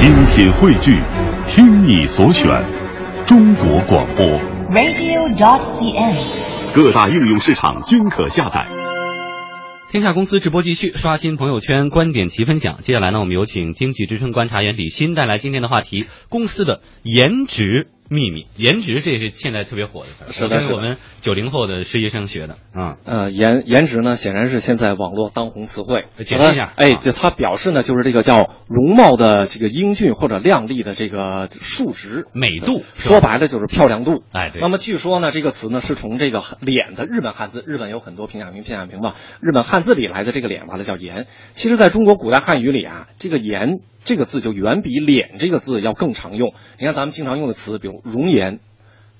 精品汇聚，听你所选，中国广播。radio.dot.cn，。各大应用市场均可下载。天下公司直播继续，刷新朋友圈，观点齐分享。接下来呢，我们有请经济之声观察员李欣带来今天的话题：公司的颜值秘密。颜值这是现在特别火的词儿，是的是我跟我们九零后的实习生学的啊。呃，颜颜值呢，显然是现在网络当红词汇。解释一下哎，啊就它表示呢，就是这个叫容貌的这个英俊或者靓丽的这个数值。美度说白了就是漂亮度。哎对那么据说呢，这个词呢是从这个脸的日本汉字，日本有很多平假名、片假名嘛，日本汉字里来的这个脸，完了叫颜。其实，在中国古代汉语里啊，这个颜这个字就远比脸这个字要更常用。你看咱们经常用的词，比如容颜、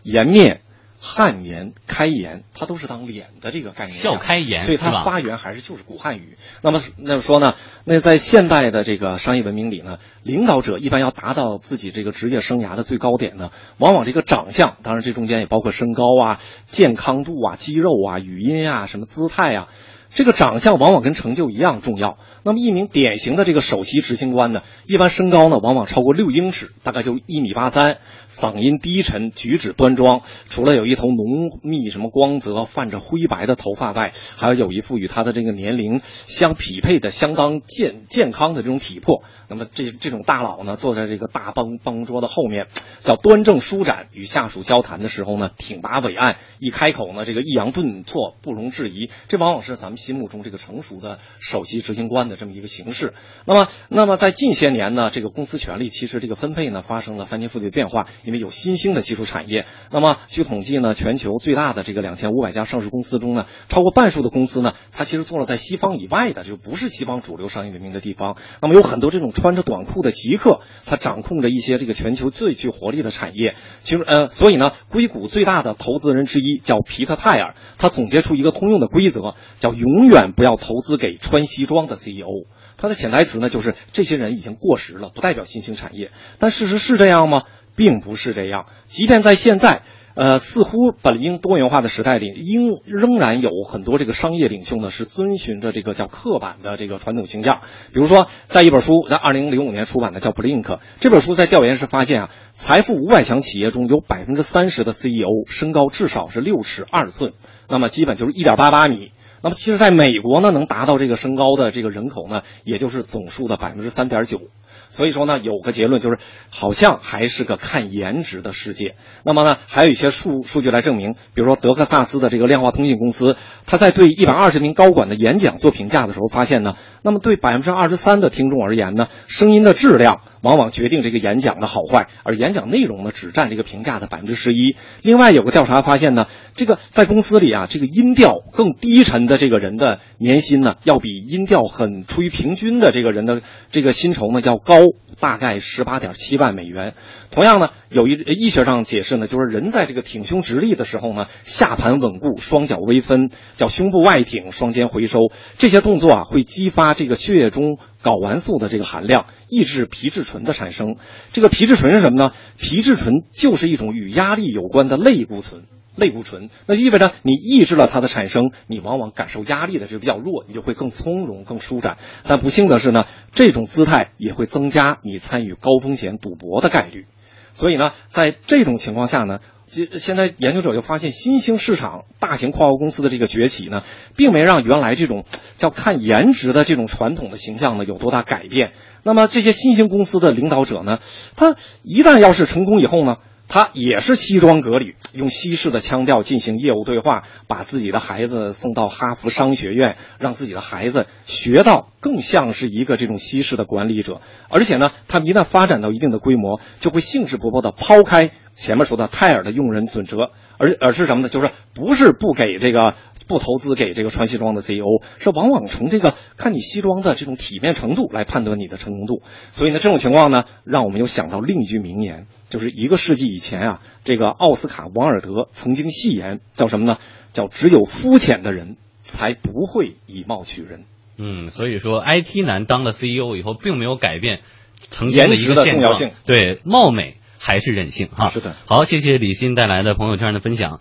颜面。汗颜、开颜，它都是当脸的这个概念，笑开颜所以它发源还是就是古汉语。那么那么说呢，那在现代的这个商业文明里呢，领导者一般要达到自己这个职业生涯的最高点呢，往往这个长相，当然这中间也包括身高啊、健康度啊、肌肉啊、语音啊、什么姿态啊。这个长相往往跟成就一样重要。那么，一名典型的这个首席执行官呢，一般身高呢往往超过六英尺，大概就一米八三，嗓音低沉，举止端庄。除了有一头浓密、什么光泽、泛着灰白的头发外，还要有一副与他的这个年龄相匹配的、相当健健康的这种体魄。那么这这种大佬呢，坐在这个大办公桌的后面，叫端正舒展，与下属交谈的时候呢，挺拔伟岸，一开口呢，这个抑扬顿挫，不容置疑。这往往是咱们心目中这个成熟的首席执行官的这么一个形式。那么，那么在近些年呢，这个公司权力其实这个分配呢发生了翻天覆地的变化，因为有新兴的技术产业。那么据统计呢，全球最大的这个两千五百家上市公司中呢，超过半数的公司呢，它其实做了在西方以外的，就不是西方主流商业文明的地方。那么有很多这种穿着短裤的极客，他掌控着一些这个全球最具活力的产业。其实呃，所以呢，硅谷最大的投资人之一叫皮特泰尔，他总结出一个通用的规则，叫永永远不要投资给穿西装的 CEO。他的潜台词呢，就是这些人已经过时了，不代表新兴产业。但事实是这样吗？并不是这样。即便在现在，呃，似乎本应多元化的时代里，应仍然有很多这个商业领袖呢是遵循着这个叫刻板的这个传统形象。比如说，在一本书在二零零五年出版的叫《Blink》这本书，在调研时发现啊，财富五百强企业中有百分之三十的 CEO 身高至少是六尺二寸，那么基本就是一点八八米。那么，其实在美国呢，能达到这个身高的这个人口呢，也就是总数的百分之三点九。所以说呢，有个结论就是，好像还是个看颜值的世界。那么呢，还有一些数数据来证明，比如说德克萨斯的这个量化通信公司，他在对一百二十名高管的演讲做评价的时候，发现呢，那么对百分之二十三的听众而言呢，声音的质量往往决定这个演讲的好坏，而演讲内容呢，只占这个评价的百分之十一。另外有个调查发现呢，这个在公司里啊，这个音调更低沉的这个人的年薪呢，要比音调很处于平均的这个人的这个薪酬呢要高，大概十八点七万美元。同样呢，有一医学上解释呢，就是人在这个挺胸直立的时候呢，下盘稳固，双脚微分，叫胸部外挺，双肩回收，这些动作啊会激发这个血液中睾丸素的这个含量，抑制皮质醇的产生。这个皮质醇是什么呢？皮质醇就是一种与压力有关的类固醇。类固醇，那就意味着你抑制了它的产生，你往往感受压力的就比较弱，你就会更从容、更舒展。但不幸的是呢，这种姿态也会增加你参与高风险赌博的概率。所以呢，在这种情况下呢，就现在研究者就发现，新兴市场大型跨国公司的这个崛起呢，并没让原来这种叫看颜值的这种传统的形象呢有多大改变。那么这些新兴公司的领导者呢，他一旦要是成功以后呢，他也是西装革履，用西式的腔调进行业务对话，把自己的孩子送到哈佛商学院，让自己的孩子学到更像是一个这种西式的管理者。而且呢，他们一旦发展到一定的规模，就会兴致勃勃地抛开前面说的泰尔的用人准则，而而是什么呢？就是不是不给这个。不投资给这个穿西装的 CEO，是往往从这个看你西装的这种体面程度来判断你的成功度。所以呢，这种情况呢，让我们又想到另一句名言，就是一个世纪以前啊，这个奥斯卡·王尔德曾经戏言，叫什么呢？叫只有肤浅的人才不会以貌取人。嗯，所以说 IT 男当了 CEO 以后，并没有改变曾经的一个现状重要性。对，貌美还是任性哈。是的好，谢谢李欣带来的朋友圈的分享。